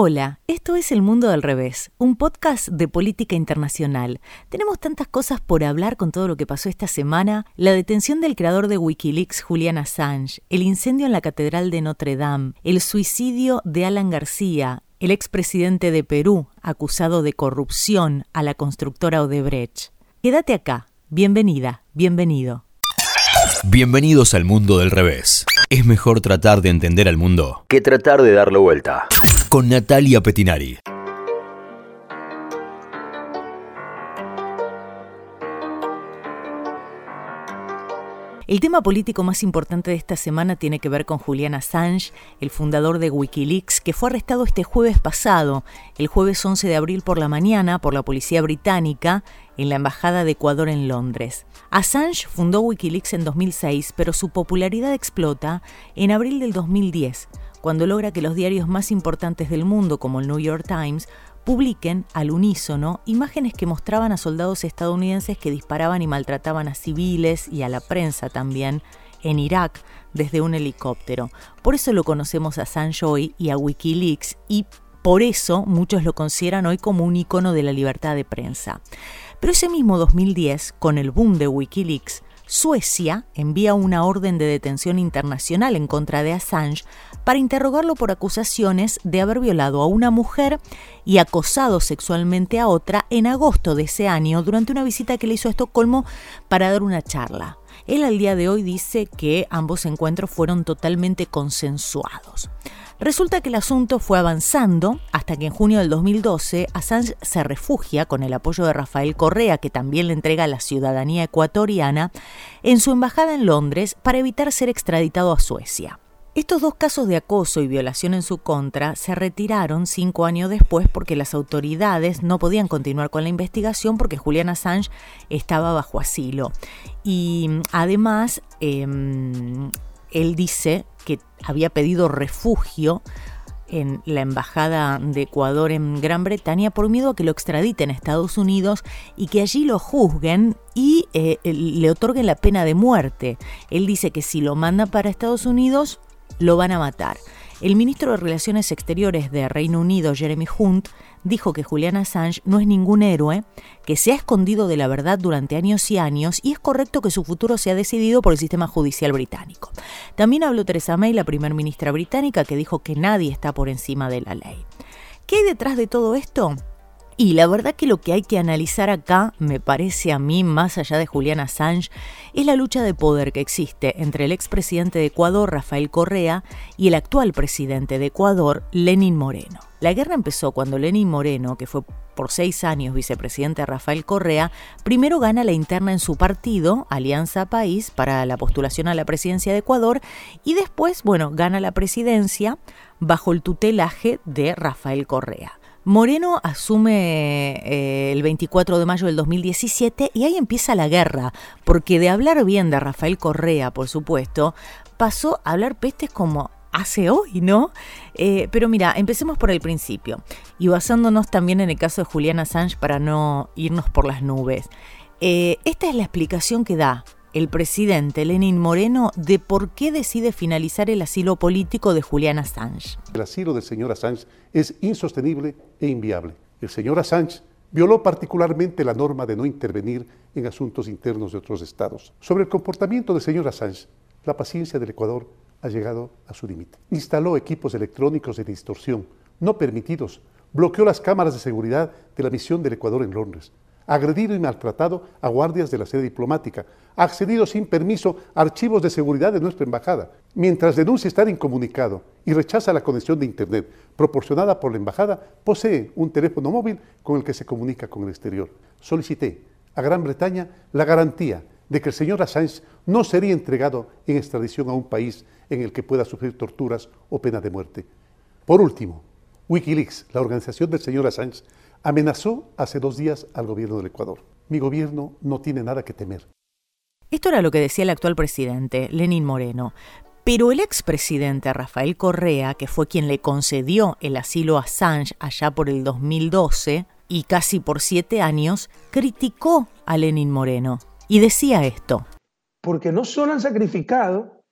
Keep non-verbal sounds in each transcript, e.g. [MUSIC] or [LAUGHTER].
Hola, esto es El Mundo del Revés, un podcast de política internacional. Tenemos tantas cosas por hablar con todo lo que pasó esta semana, la detención del creador de Wikileaks, Julian Assange, el incendio en la Catedral de Notre Dame, el suicidio de Alan García, el expresidente de Perú, acusado de corrupción a la constructora Odebrecht. Quédate acá, bienvenida, bienvenido. Bienvenidos al Mundo del Revés. Es mejor tratar de entender al mundo que tratar de darle vuelta. Con Natalia Petinari. El tema político más importante de esta semana tiene que ver con Julian Assange, el fundador de Wikileaks, que fue arrestado este jueves pasado, el jueves 11 de abril por la mañana, por la policía británica en la Embajada de Ecuador en Londres. Assange fundó Wikileaks en 2006, pero su popularidad explota en abril del 2010, cuando logra que los diarios más importantes del mundo, como el New York Times, publiquen al unísono imágenes que mostraban a soldados estadounidenses que disparaban y maltrataban a civiles y a la prensa también en Irak desde un helicóptero. Por eso lo conocemos a Assange hoy y a Wikileaks y por eso muchos lo consideran hoy como un icono de la libertad de prensa. Pero ese mismo 2010, con el boom de Wikileaks, Suecia envía una orden de detención internacional en contra de Assange para interrogarlo por acusaciones de haber violado a una mujer y acosado sexualmente a otra en agosto de ese año durante una visita que le hizo a Estocolmo para dar una charla. Él al día de hoy dice que ambos encuentros fueron totalmente consensuados. Resulta que el asunto fue avanzando hasta que en junio del 2012 Assange se refugia con el apoyo de Rafael Correa, que también le entrega la ciudadanía ecuatoriana, en su embajada en Londres para evitar ser extraditado a Suecia. Estos dos casos de acoso y violación en su contra se retiraron cinco años después porque las autoridades no podían continuar con la investigación porque Julian Assange estaba bajo asilo. Y además, em, él dice que había pedido refugio en la embajada de Ecuador en Gran Bretaña por miedo a que lo extraditen a Estados Unidos y que allí lo juzguen y eh, le otorguen la pena de muerte. Él dice que si lo manda para Estados Unidos lo van a matar. El ministro de Relaciones Exteriores de Reino Unido, Jeremy Hunt, dijo que Julian Assange no es ningún héroe, que se ha escondido de la verdad durante años y años y es correcto que su futuro sea decidido por el sistema judicial británico. También habló Theresa May, la primer ministra británica, que dijo que nadie está por encima de la ley. ¿Qué hay detrás de todo esto? Y la verdad que lo que hay que analizar acá, me parece a mí, más allá de Julian Assange, es la lucha de poder que existe entre el expresidente de Ecuador, Rafael Correa, y el actual presidente de Ecuador, Lenin Moreno. La guerra empezó cuando Lenin Moreno, que fue por seis años vicepresidente de Rafael Correa, primero gana la interna en su partido, Alianza País, para la postulación a la presidencia de Ecuador, y después, bueno, gana la presidencia bajo el tutelaje de Rafael Correa. Moreno asume eh, el 24 de mayo del 2017 y ahí empieza la guerra, porque de hablar bien de Rafael Correa, por supuesto, pasó a hablar pestes como hace hoy, ¿no? Eh, pero mira, empecemos por el principio y basándonos también en el caso de Juliana Assange para no irnos por las nubes. Eh, esta es la explicación que da el presidente Lenin Moreno de por qué decide finalizar el asilo político de Julian Assange. El asilo del señor Assange es insostenible e inviable. El señor Assange violó particularmente la norma de no intervenir en asuntos internos de otros estados. Sobre el comportamiento del señor Assange, la paciencia del Ecuador ha llegado a su límite. Instaló equipos electrónicos de distorsión no permitidos, bloqueó las cámaras de seguridad de la misión del Ecuador en Londres, agredido y maltratado a guardias de la sede diplomática, accedido sin permiso a archivos de seguridad de nuestra embajada, mientras denuncia estar incomunicado y rechaza la conexión de Internet proporcionada por la embajada, posee un teléfono móvil con el que se comunica con el exterior. Solicité a Gran Bretaña la garantía de que el señor Assange no sería entregado en extradición a un país en el que pueda sufrir torturas o pena de muerte. Por último, Wikileaks, la organización del señor Assange, amenazó hace dos días al gobierno del Ecuador. Mi gobierno no tiene nada que temer. Esto era lo que decía el actual presidente, Lenín Moreno. Pero el expresidente Rafael Correa, que fue quien le concedió el asilo a Assange allá por el 2012 y casi por siete años, criticó a Lenín Moreno y decía esto. Porque no solo han sacrificado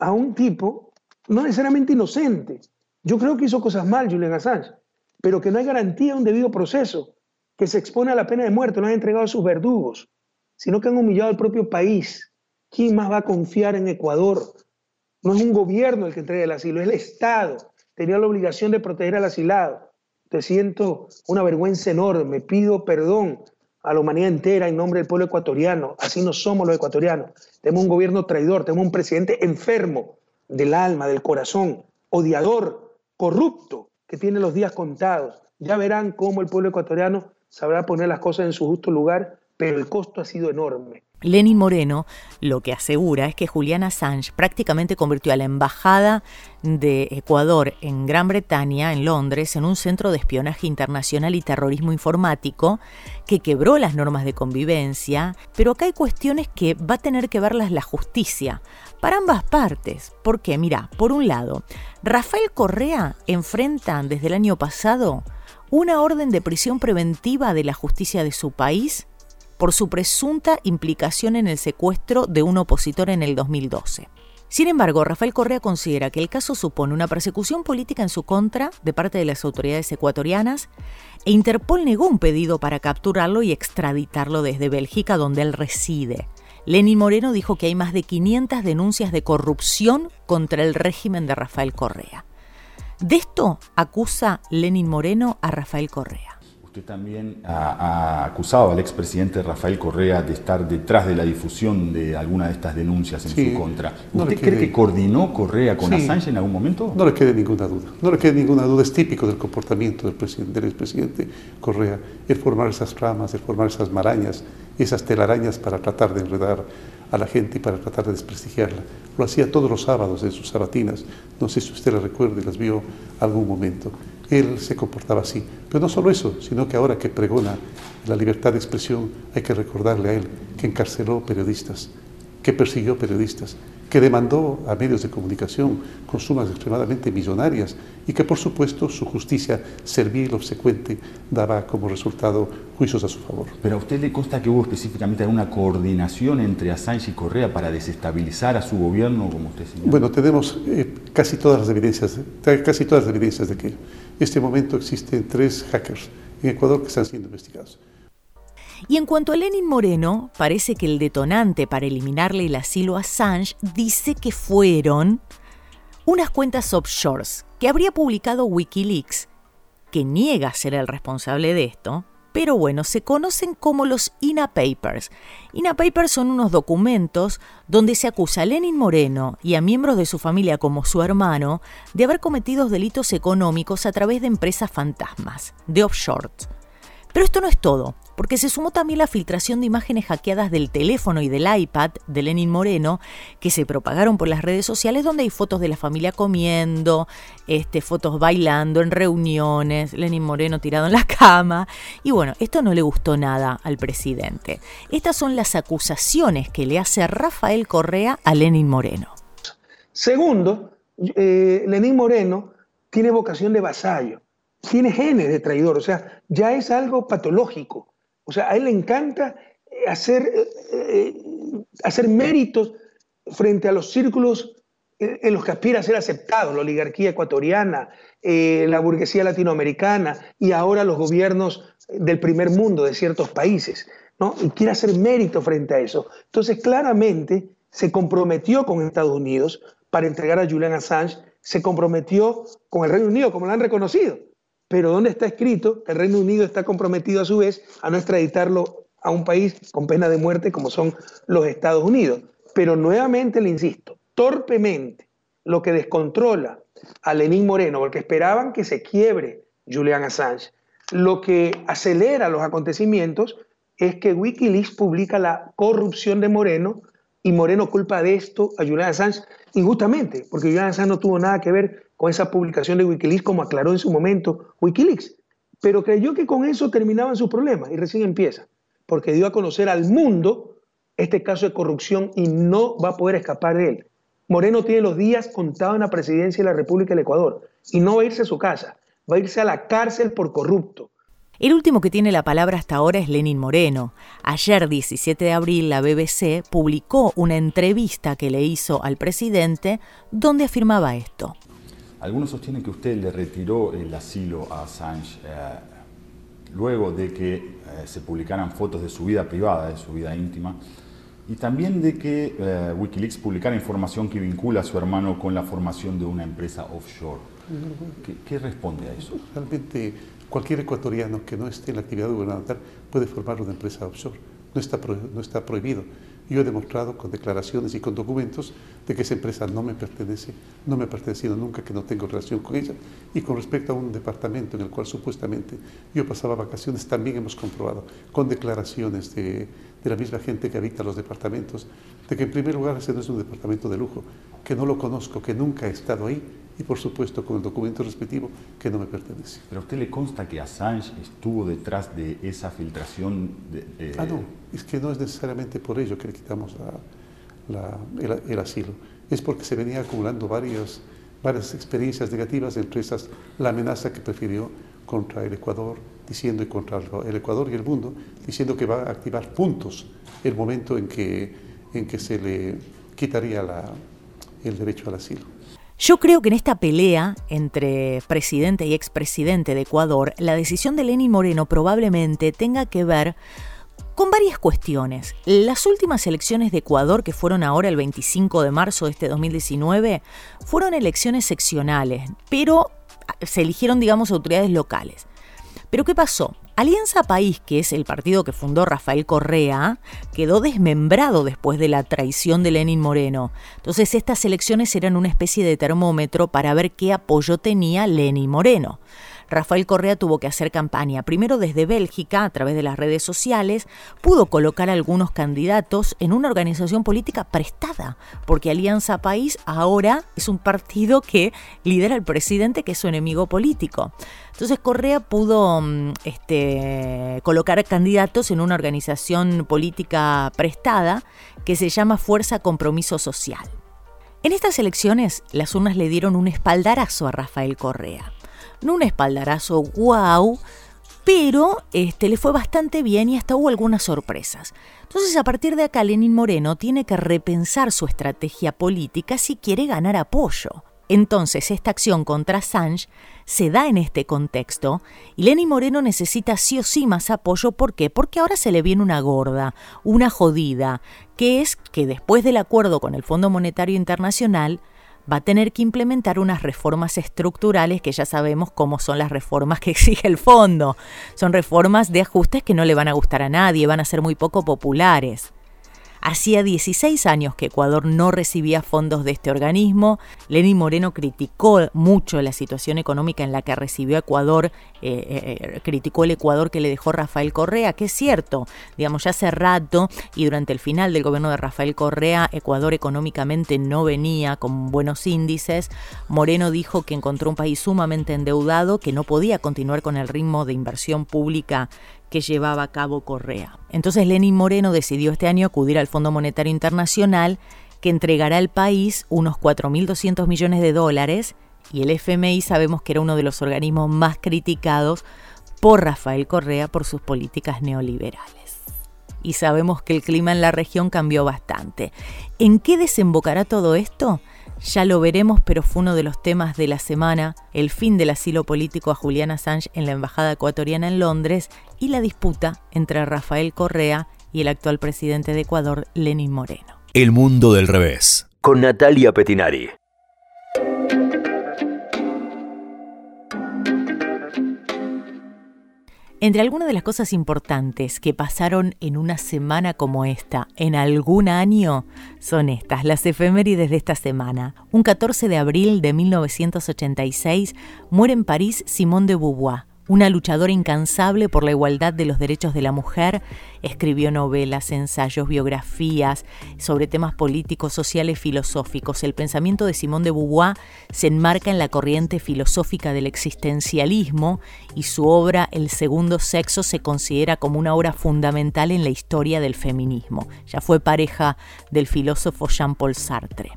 a un tipo no necesariamente inocente. Yo creo que hizo cosas mal Julian Assange pero que no hay garantía de un debido proceso, que se expone a la pena de muerte, no han entregado a sus verdugos, sino que han humillado al propio país. ¿Quién más va a confiar en Ecuador? No es un gobierno el que entrega el asilo, es el Estado. Tenía la obligación de proteger al asilado. Te siento una vergüenza enorme, pido perdón a la humanidad entera en nombre del pueblo ecuatoriano. Así no somos los ecuatorianos. Tenemos un gobierno traidor, tenemos un presidente enfermo del alma, del corazón, odiador, corrupto, que tiene los días contados. Ya verán cómo el pueblo ecuatoriano sabrá poner las cosas en su justo lugar, pero el costo ha sido enorme. Lenin Moreno lo que asegura es que Julian Assange prácticamente convirtió a la embajada de Ecuador en Gran Bretaña, en Londres, en un centro de espionaje internacional y terrorismo informático que quebró las normas de convivencia, pero acá hay cuestiones que va a tener que verlas la justicia para ambas partes. Porque, mira, por un lado, Rafael Correa enfrenta desde el año pasado una orden de prisión preventiva de la justicia de su país por su presunta implicación en el secuestro de un opositor en el 2012. Sin embargo, Rafael Correa considera que el caso supone una persecución política en su contra de parte de las autoridades ecuatorianas e Interpol negó un pedido para capturarlo y extraditarlo desde Bélgica, donde él reside. Lenin Moreno dijo que hay más de 500 denuncias de corrupción contra el régimen de Rafael Correa. De esto acusa Lenin Moreno a Rafael Correa. Usted también ha, acusado al expresidente Rafael Correa de estar detrás de la difusión de alguna de estas denuncias en su contra. ¿Usted cree que coordinó Correa con Assange en algún momento? No le quede ninguna duda. No le quede ninguna duda. Es típico del comportamiento del, presidente, del expresidente Correa el formar esas ramas, el formar esas marañas, esas telarañas para tratar de enredar a la gente y para tratar de desprestigiarla. Lo hacía todos los sábados en sus sabatinas. No sé si usted la recuerda y las vio algún momento él se comportaba así. Pero no solo eso, sino que ahora que pregona la libertad de expresión, hay que recordarle a él que encarceló periodistas, que persiguió periodistas, que demandó a medios de comunicación con sumas extremadamente millonarias y que por supuesto su justicia servil obsecuente daba como resultado juicios a su favor. Pero a usted le consta que hubo específicamente alguna coordinación entre Assange y Correa para desestabilizar a su gobierno, como usted señala. Bueno, tenemos eh, casi todas las evidencias, casi todas las evidencias de que este momento existen tres hackers en Ecuador que están siendo investigados. Y en cuanto a Lenin Moreno, parece que el detonante para eliminarle el asilo a Assange dice que fueron unas cuentas offshores que habría publicado Wikileaks, que niega ser el responsable de esto, pero bueno, se conocen como los INA Papers. INA Papers son unos documentos donde se acusa a Lenin Moreno y a miembros de su familia como su hermano de haber cometido delitos económicos a través de empresas fantasmas, de offshore. Pero esto no es todo porque se sumó también la filtración de imágenes hackeadas del teléfono y del iPad de Lenin Moreno, que se propagaron por las redes sociales, donde hay fotos de la familia comiendo, este, fotos bailando en reuniones, Lenin Moreno tirado en la [LAUGHS] cama. Y bueno, esto no le gustó nada al presidente. Estas son las acusaciones que le hace Rafael Correa a Lenin Moreno. Segundo, eh, Lenin Moreno tiene vocación de vasallo, tiene genes de traidor, o sea, ya es algo patológico. O sea, a él le encanta eh, hacer, eh, eh, hacer méritos frente a los círculos en los que aspira a ser aceptado, la oligarquía ecuatoriana, la burguesía latinoamericana y ahora los gobiernos del primer mundo de ciertos países. ¿no? Y quiere hacer mérito frente a eso. Entonces, claramente se comprometió con Estados Unidos para entregar a Julian Assange, se comprometió con el Reino Unido, como lo han reconocido pero ¿dónde está escrito el Reino Unido está comprometido a su vez a no extraditarlo a un país con pena de muerte como son los Estados Unidos? Pero nuevamente le insisto, torpemente, lo que descontrola a Lenín Moreno, porque esperaban que se quiebre Julian Assange, lo que acelera los acontecimientos es que Wikileaks publica la corrupción de Moreno y Moreno culpa de esto a Julian Assange injustamente, porque Julian Assange no tuvo nada que ver con esa publicación de Wikileaks, como aclaró en su momento Wikileaks. Pero creyó que con eso terminaban sus problemas y recién empieza, porque dio a conocer al mundo este caso de corrupción y no va a poder escapar de él. Moreno tiene los días contados en la presidencia de la República del Ecuador y no va a irse a su casa, va a irse a la cárcel por corrupto. El último que tiene la palabra hasta ahora es Lenin Moreno. Ayer, 17 de abril, la BBC publicó una entrevista que le hizo al presidente donde afirmaba esto. Algunos sostienen que usted le retiró el asilo a Assange luego de que se publicaran fotos de su vida privada, de su vida íntima, y también de que eh, Wikileaks publicara información que vincula a su hermano con la formación de una empresa offshore. ¿Qué, responde a eso? Realmente cualquier ecuatoriano que no esté en la actividad gubernamental puede formar una empresa offshore. No está, no está prohibido. Yo he demostrado con declaraciones y con documentos de que esa empresa no me pertenece, no me ha pertenecido nunca, que no tengo relación con ella. Y con respecto a un departamento en el cual supuestamente yo pasaba vacaciones, también hemos comprobado con declaraciones de, de la misma gente que habita los departamentos, de que en primer lugar ese no es un departamento de lujo, que no lo conozco, que nunca he estado ahí y por supuesto con el documento respectivo que no me pertenece. ¿Pero a usted le consta que Assange estuvo detrás de esa filtración? De, Ah, no, es que no es necesariamente por ello que le quitamos el, asilo, es porque se venía acumulando varias, varias experiencias negativas, entre esas la amenaza que prefirió contra el Ecuador, diciendo y contra el Ecuador y el mundo, diciendo que va a activar puntos el momento en que, en que se le quitaría la, el derecho al asilo. Yo creo que en esta pelea entre presidente y expresidente de Ecuador, la decisión de Lenín Moreno probablemente tenga que ver con varias cuestiones. Las últimas elecciones de Ecuador, que fueron ahora el 25 de marzo de este 2019, fueron elecciones seccionales, pero se eligieron, digamos, autoridades locales. Pero ¿qué pasó? Alianza País, que es el partido que fundó Rafael Correa, quedó desmembrado después de la traición de Lenin Moreno. Entonces estas elecciones eran una especie de termómetro para ver qué apoyo tenía Lenin Moreno. Rafael Correa tuvo que hacer campaña, primero desde Bélgica, a través de las redes sociales, pudo colocar algunos candidatos en una organización política prestada, porque Alianza País ahora es un partido que lidera al presidente, que es su enemigo político. Entonces Correa pudo mm, este, colocar candidatos en una organización política prestada que se llama Fuerza Compromiso Social. En estas elecciones, las urnas le dieron un espaldarazo a Rafael Correa no un espaldarazo wow, pero este, le fue bastante bien y hasta hubo algunas sorpresas. Entonces, a partir de acá, Lenín Moreno tiene que repensar su estrategia política si quiere ganar apoyo. Entonces, esta acción contra Assange se da en este contexto y Lenín Moreno necesita sí o sí más apoyo. ¿Por qué? Porque ahora se le viene una gorda, una jodida, que es que después del acuerdo con el Fondo Monetario Internacional, va a tener que implementar unas reformas estructurales que ya sabemos cómo son las reformas que [LAUGHS] exige el fondo. Son reformas de ajustes que no le van a gustar a nadie, van a ser muy poco populares. Hacía 16 años que Ecuador no recibía fondos de este organismo. Lenín Moreno criticó mucho la situación económica en la que recibió Ecuador, eh, eh, criticó el Ecuador que le dejó Rafael Correa, que es cierto, digamos, ya hace rato y durante el final del gobierno de Rafael Correa, Ecuador económicamente no venía con buenos índices. Moreno dijo que encontró un país sumamente endeudado, que no podía continuar con el ritmo de inversión pública que llevaba a cabo Correa. Entonces Lenín Moreno decidió este año acudir al Fondo Monetario Internacional que entregará al país unos 4.200 millones de dólares y el FMI sabemos que era uno de los organismos más criticados por Rafael Correa por sus políticas neoliberales. Y sabemos que el clima en la región cambió bastante. ¿En qué desembocará todo esto? Ya lo veremos, pero fue uno de los temas de la semana, el fin del asilo político a Julian Assange en la Embajada ecuatoriana en Londres y la disputa entre Rafael Correa y el actual presidente de Ecuador, Lenín Moreno. El mundo del revés, con Natalia Petinari. Entre algunas de las cosas importantes que pasaron en una semana como esta, en algún año, son estas, las efemérides de esta semana. Un 14 de abril de 1986 muere en París Simone de Beauvoir, una luchadora incansable por la igualdad de los derechos de la mujer, escribió novelas, ensayos, biografías sobre temas políticos, sociales, filosóficos. El pensamiento de Simone de Beauvoir se enmarca en la corriente filosófica del existencialismo y su obra El segundo sexo se considera como una obra fundamental en la historia del feminismo. Ya fue pareja del filósofo Jean-Paul Sartre.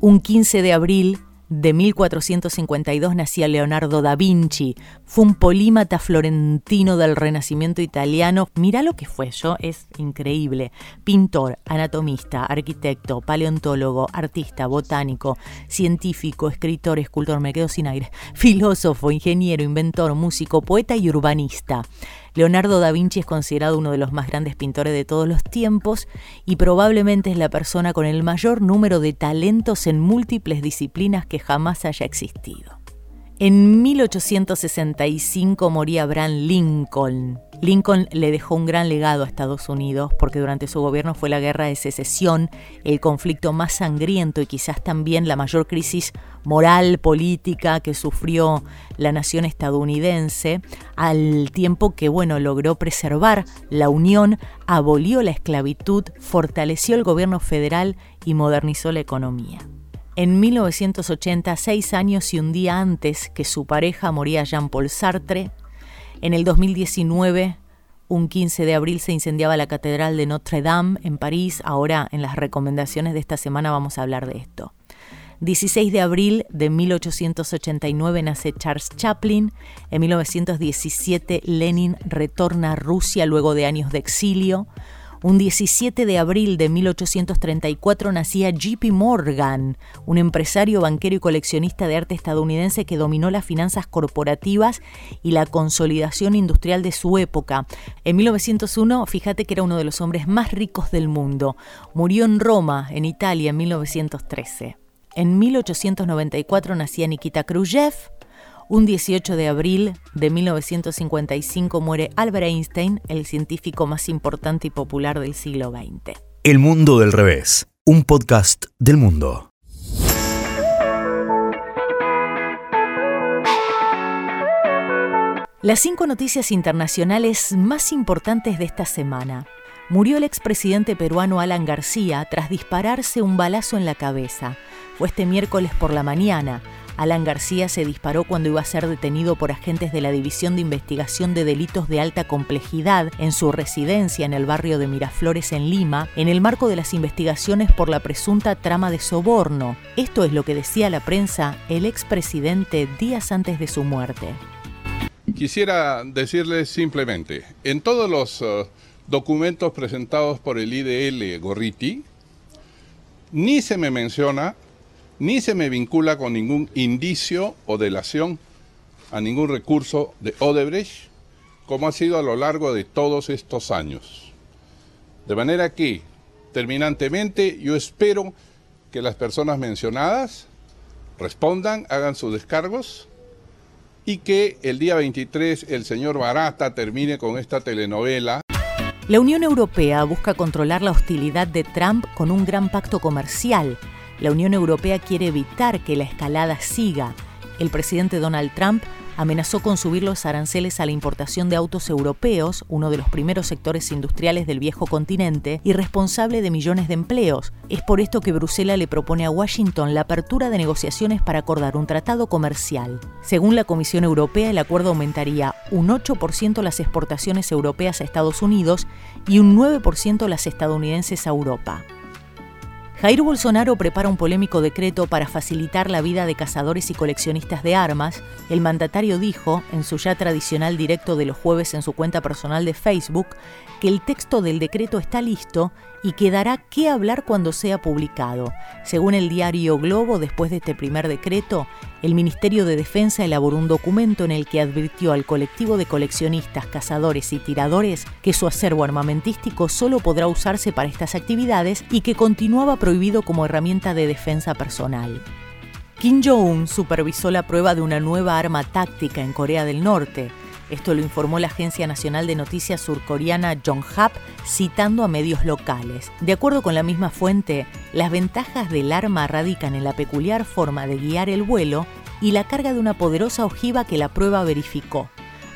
Un 15 de abril de 1452 nacía Leonardo da Vinci, Fue un polímata florentino del Renacimiento italiano. Mira lo que fue, yo es increíble. Pintor, anatomista, arquitecto, paleontólogo, artista, botánico, científico, escritor, escultor, me quedo sin aire, [LAUGHS] filósofo, ingeniero, inventor, músico, poeta y urbanista. Leonardo da Vinci es considerado uno de los más grandes pintores de todos los tiempos y probablemente es la persona con el mayor número de talentos en múltiples disciplinas que jamás haya existido. En 1865 moría Abraham Lincoln. Lincoln le dejó un gran legado a Estados Unidos porque durante su gobierno fue la guerra de secesión, el conflicto más sangriento y quizás también la mayor crisis moral, política que sufrió la nación estadounidense, al tiempo que bueno, logró preservar la unión, abolió la esclavitud, fortaleció el gobierno federal y modernizó la economía. En 1980, seis años y un día antes que su pareja moría Jean-Paul Sartre, en el 2019, un 15 de abril, se incendiaba la Catedral de Notre Dame en París. Ahora, en las recomendaciones de esta semana, vamos a hablar de esto. 16 de abril de 1889 nace Charles Chaplin. En 1917 Lenin retorna a Rusia luego de años de exilio. Un 17 de abril de 1834 nacía JP Morgan, un empresario, banquero y coleccionista de arte estadounidense que dominó las finanzas corporativas y la consolidación industrial de su época. En 1901, fíjate que era uno de los hombres más ricos del mundo. Murió en Roma, en Italia, en 1913. En 1894 nacía Nikita Khrushchev, un 18 de abril de 1955 muere Albert Einstein, el científico más importante y popular del siglo XX. El mundo del revés, un podcast del mundo. Las cinco noticias internacionales más importantes de esta semana. Murió el expresidente peruano Alan García tras dispararse un balazo en la cabeza. Fue este miércoles por la mañana. Alan García se disparó cuando iba a ser detenido por agentes de la División de Investigación de Delitos de Alta Complejidad en su residencia en el barrio de Miraflores en Lima, en el marco de las investigaciones por la presunta trama de soborno. Esto es lo que decía la prensa el expresidente días antes de su muerte. Quisiera decirles simplemente, en todos los uh, documentos presentados por el IDL Gorriti, ni se me menciona ni se me vincula con ningún indicio o delación a ningún recurso de Odebrecht, como ha sido a lo largo de todos estos años. De manera que, terminantemente, yo espero que las personas mencionadas respondan, hagan sus descargos y que el día 23 el señor Barata termine con esta telenovela. La Unión Europea busca controlar la hostilidad de Trump con un gran pacto comercial la Unión Europea quiere evitar que la escalada siga. El presidente Donald Trump amenazó con subir los aranceles a la importación de autos europeos, uno de los primeros sectores industriales del viejo continente y responsable de millones de empleos. Es por esto que Bruselas le propone a Washington la apertura de negociaciones para acordar un tratado comercial. Según la Comisión Europea, el acuerdo aumentaría un 8% las exportaciones europeas a Estados Unidos y un 9% las estadounidenses a Europa. Jair Bolsonaro prepara un polémico decreto para facilitar la vida de cazadores y coleccionistas de armas. El mandatario dijo, en su ya tradicional directo de los jueves en su cuenta personal de Facebook, que el texto del decreto está listo y que dará qué hablar cuando sea publicado. Según el diario Globo, después de este primer decreto, el Ministerio de Defensa elaboró un documento en el que advirtió al colectivo de coleccionistas, cazadores y tiradores que su acervo armamentístico solo podrá usarse para estas actividades y que continuaba prohibido como herramienta de defensa personal. Kim Jong-un supervisó la prueba de una nueva arma táctica en Corea del Norte. Esto lo informó la Agencia Nacional de Noticias surcoreana Yonhap, citando a medios locales. De acuerdo con la misma fuente, las ventajas del arma radican en la peculiar forma de guiar el vuelo y la carga de una poderosa ojiva que la prueba verificó.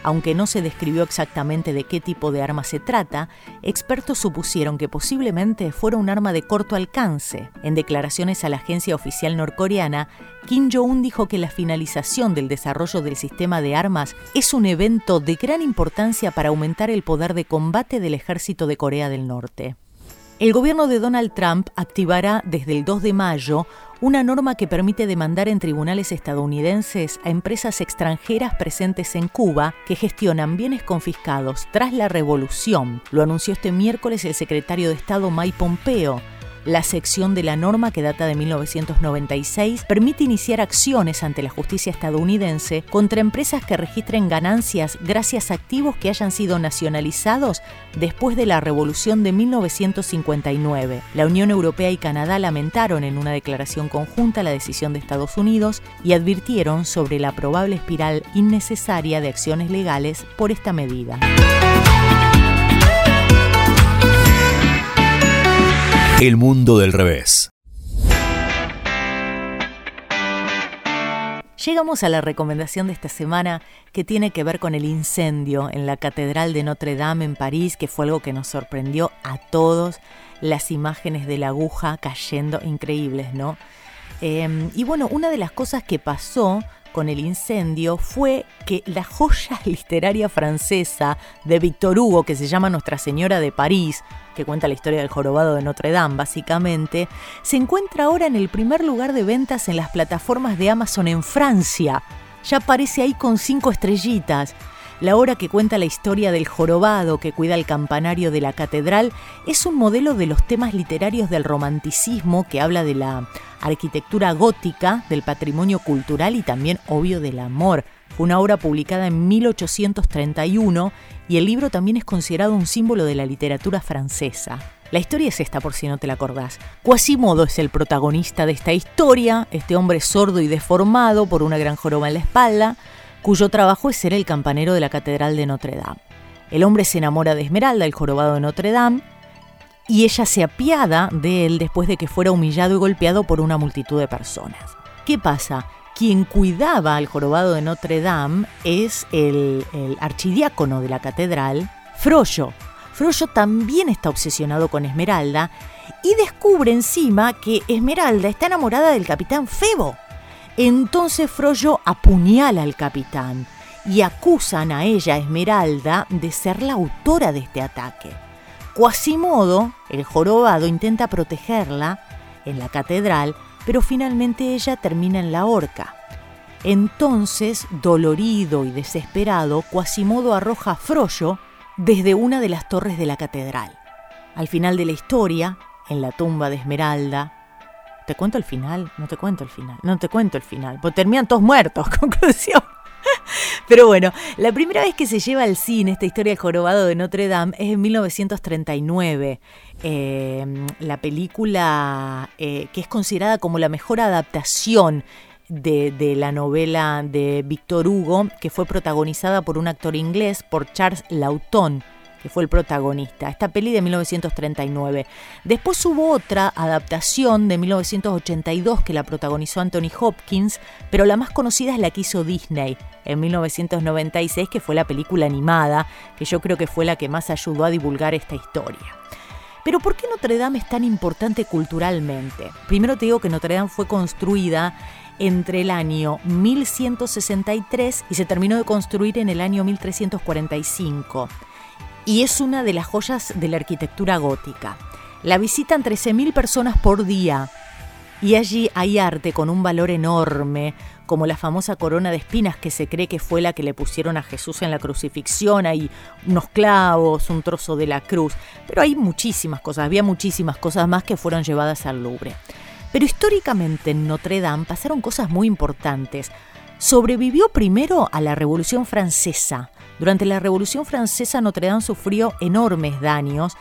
Aunque no se describió exactamente de qué tipo de arma se trata, expertos supusieron que posiblemente fuera un arma de corto alcance. En declaraciones a la agencia oficial norcoreana, Kim Jong-un dijo que la finalización del desarrollo del sistema de armas es un evento de gran importancia para aumentar el poder de combate del ejército de Corea del Norte. El gobierno de Donald Trump activará desde el 2 de mayo una norma que permite demandar en tribunales estadounidenses a empresas extranjeras presentes en Cuba que gestionan bienes confiscados tras la revolución. Lo anunció este miércoles el secretario de Estado Mike Pompeo la sección de la norma que data de 1996 permite iniciar acciones ante la justicia estadounidense contra empresas que registren ganancias gracias a activos que hayan sido nacionalizados después de la Revolución de 1959. La Unión Europea y Canadá lamentaron en una declaración conjunta la decisión de Estados Unidos y advirtieron sobre la probable espiral innecesaria de acciones legales por esta medida. El mundo del revés. Llegamos a la recomendación de esta semana que tiene que ver con el incendio en la Catedral de Notre Dame en París, que fue algo que nos sorprendió a todos, las imágenes de la aguja cayendo increíbles, ¿no? Em, y bueno, una de las cosas que pasó con el incendio fue que la joya [LAUGHS] literaria francesa de Victor Hugo, que se llama Nuestra Señora de París, que cuenta la historia del jorobado de Notre Dame básicamente, se encuentra ahora en el primer lugar de ventas en las plataformas de Amazon en Francia. Ya aparece ahí con cinco estrellitas. La obra que cuenta la historia del jorobado que cuida el campanario de la catedral es un modelo de los temas literarios del romanticismo que habla de la arquitectura gótica, del patrimonio cultural y también obvio del amor. Fue una obra publicada en 1831 y el libro también es considerado un símbolo de la literatura francesa. La historia es esta por si no te la acordás. Quasimodo es el protagonista de esta historia, este hombre sordo y deformado por una gran joroba en la espalda, cuyo trabajo es ser el campanero de la Catedral de Notre Dame. El hombre se enamora de Esmeralda, el jorobado de Notre Dame, y ella se apiada de él después de que fuera humillado y golpeado por una multitud de personas. ¿Qué pasa? Quien cuidaba al jorobado de Notre Dame es el, archidiácono de la catedral, Frollo. Frollo también está obsesionado con Esmeralda y descubre encima que Esmeralda está enamorada del capitán Febo. Entonces Frollo apuñala al capitán y acusan a ella, Esmeralda, de ser la autora de este ataque. Quasimodo, el jorobado, intenta protegerla en la catedral, pero finalmente ella termina en la horca. Entonces, dolorido y desesperado, Quasimodo arroja a Frollo desde una de las torres de la catedral. Al final de la historia, en la tumba de Esmeralda, ¿te cuento el final? No te cuento el final, no te cuento el final, porque terminan todos muertos, [LAUGHS] conclusión. Pero bueno, la primera vez que se lleva al cine esta historia del jorobado de Notre Dame es en 1939. Eh, la película eh, que es considerada como la mejor adaptación de, de, la novela de Victor Hugo, que fue protagonizada por un actor inglés, por Charles Laughton que fue el protagonista, esta peli de 1939. Después hubo otra adaptación de 1982 que la protagonizó Anthony Hopkins, pero la más conocida es la que hizo Disney en 1996, que fue la película animada, que yo creo que fue la que más ayudó a divulgar esta historia. Pero ¿por qué Notre Dame es tan importante culturalmente? Primero te digo que Notre Dame fue construida entre el año 1163 y se terminó de construir en el año 1345 y es una de las joyas de la arquitectura gótica. La visitan 13.000 personas por día y allí hay arte con un valor enorme, como la famosa corona de espinas que se cree que fue la que le pusieron a Jesús en la crucifixión, hay unos clavos, un trozo de la cruz, pero hay muchísimas cosas, había muchísimas cosas más que fueron llevadas al Louvre. Pero históricamente en Notre Dame pasaron cosas muy importantes. Sobrevivió primero a la Revolución Francesa, durante la Revolución Francesa Notre Dame sufrió enormes daños.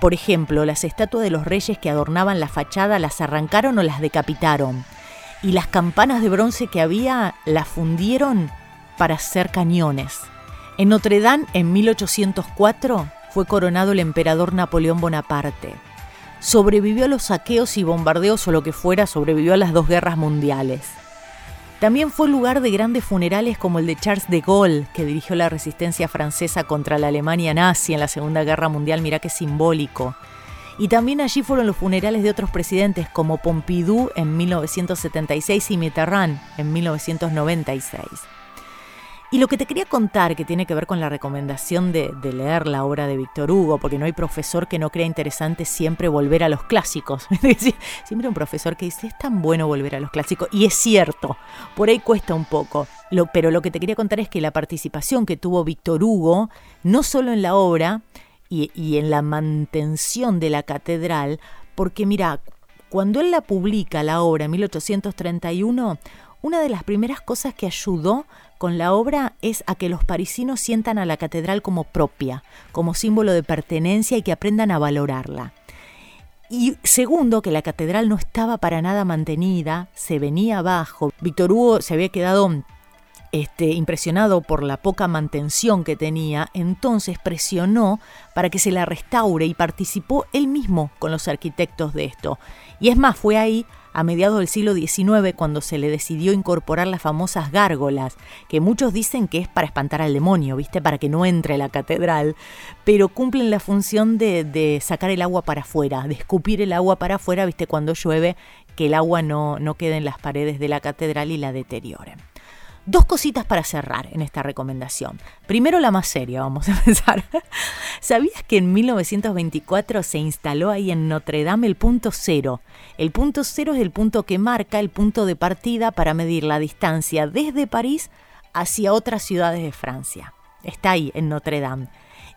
Por ejemplo, las estatuas de los reyes que adornaban la fachada las arrancaron o las decapitaron. Y las campanas de bronce que había las fundieron para hacer cañones. En Notre Dame, en 1804, fue coronado el emperador Napoleón Bonaparte. Sobrevivió a los saqueos y bombardeos o lo que fuera, sobrevivió a las dos guerras mundiales. También fue lugar de grandes funerales como el de Charles de Gaulle, que dirigió la resistencia francesa contra la Alemania nazi en la Segunda Guerra Mundial, mira qué simbólico. Y también allí fueron los funerales de otros presidentes como Pompidou en 1976 y Mitterrand en 1996. Y lo que te quería contar, que tiene que ver con la recomendación de, leer la obra de Víctor Hugo, porque no hay profesor que no crea interesante siempre volver a los clásicos. [LAUGHS] siempre un profesor que dice, es tan bueno volver a los clásicos. Y es cierto, por ahí cuesta un poco. pero lo que te quería contar es que la participación que tuvo Víctor Hugo, no solo en la obra y, y en la mantención de la catedral, porque mira, cuando él la publica, la obra, en 1831, una de las primeras cosas que ayudó con la obra es a que los parisinos sientan a la catedral como propia, como símbolo de pertenencia y que aprendan a valorarla. Y segundo, que la catedral no estaba para nada mantenida, se venía abajo. Víctor Hugo se había quedado este, impresionado por la poca mantención que tenía, entonces presionó para que se la restaure y participó él mismo con los arquitectos de esto. Y es más, fue ahí a mediados del siglo XIX cuando se le decidió incorporar las famosas gárgolas, que muchos dicen que es para espantar al demonio, ¿viste? Para que no entre la catedral, pero cumplen la función de, de sacar el agua para afuera, de escupir el agua para afuera, ¿viste? Cuando llueve, que el agua no, no quede en las paredes de la catedral y la deterioren. Dos cositas para cerrar en esta recomendación. Primero la más seria, vamos a [LAUGHS] pensar. ¿Sabías que en 1924 se instaló ahí en Notre Dame el punto cero? El punto cero es el punto que marca el punto de partida para medir la distancia desde París hacia otras ciudades de Francia. Está ahí en Notre Dame.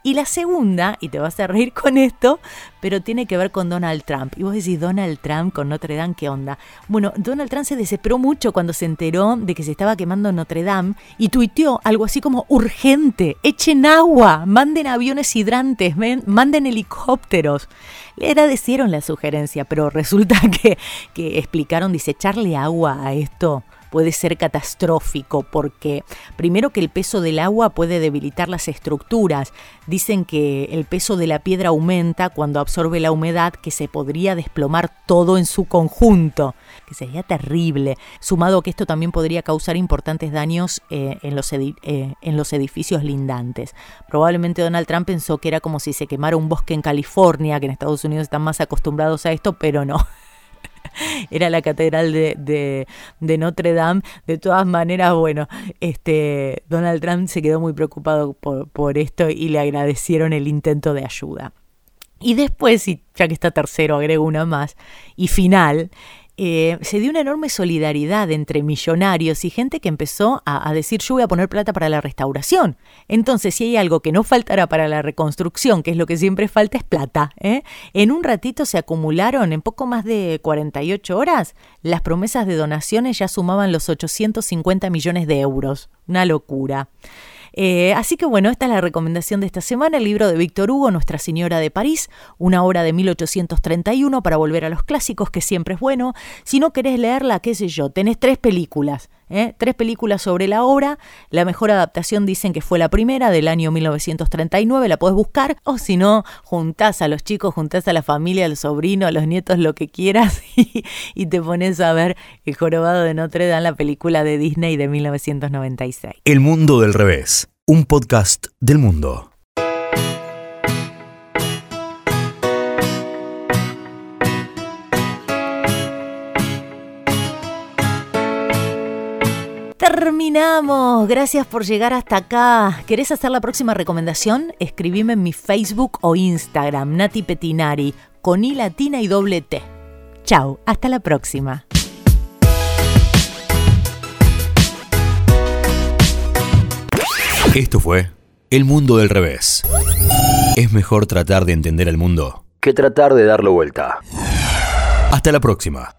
Y la segunda, y te vas a reír con esto, pero tiene que ver con Donald Trump. Y vos decís, Donald Trump con Notre Dame, ¿qué onda? Bueno, Donald Trump se desesperó mucho cuando se enteró de que se estaba quemando Notre Dame y tuiteó algo así como, urgente, echen agua, manden aviones hidrantes, manden helicópteros. Le agradecieron la sugerencia, pero resulta [LAUGHS] que, que explicaron, dice, echarle agua a esto puede ser catastrófico porque primero que el peso del agua puede debilitar las estructuras. Dicen que el peso de la piedra aumenta cuando absorbe la humedad que se podría desplomar todo en su conjunto, que sería terrible, sumado que esto también podría causar importantes daños eh, en, los eh, en los edificios lindantes. Probablemente Donald Trump pensó que era como si se quemara un bosque en California, que en Estados Unidos están más acostumbrados a esto, pero no. [LAUGHS] era la catedral de, Notre Dame. De todas maneras, bueno, este, Donald Trump se quedó muy preocupado por, por esto y le agradecieron el intento de ayuda. Y después, y ya que está tercero, agrego una más, y final, eh, se dio una enorme solidaridad entre millonarios y gente que empezó a, decir yo voy a poner plata para la restauración. Entonces, si hay algo que no faltará para la reconstrucción, que es lo que siempre falta, es plata. ¿eh? En un ratito se acumularon, en poco más de 48 horas, las promesas de donaciones ya sumaban los 850 millones de euros. Una locura. Eh, así que bueno, esta es la recomendación de esta semana, el libro de Víctor Hugo, Nuestra Señora de París, una obra de 1831 para volver a los clásicos, que siempre es bueno. Si no querés leerla, qué sé yo, tenés tres películas. ¿Eh? Tres películas sobre la obra. La mejor adaptación dicen que fue la primera del año 1939, la podés buscar. O si no, juntás a los chicos, juntás a la familia, a los sobrinos, a los nietos, lo que quieras [LAUGHS] y, y te pones a ver El Jorobado de Notre Dame, la película de Disney de 1996. El Mundo del Revés, un podcast del mundo. Terminamos. Gracias por llegar hasta acá. ¿Querés hacer la próxima recomendación? Escribime en mi Facebook o Instagram, Nati Petinari, con I latina y doble T. Chao, hasta la próxima. Esto fue El Mundo del Revés. Es mejor tratar de entender el mundo que tratar de darlo vuelta. Hasta la próxima.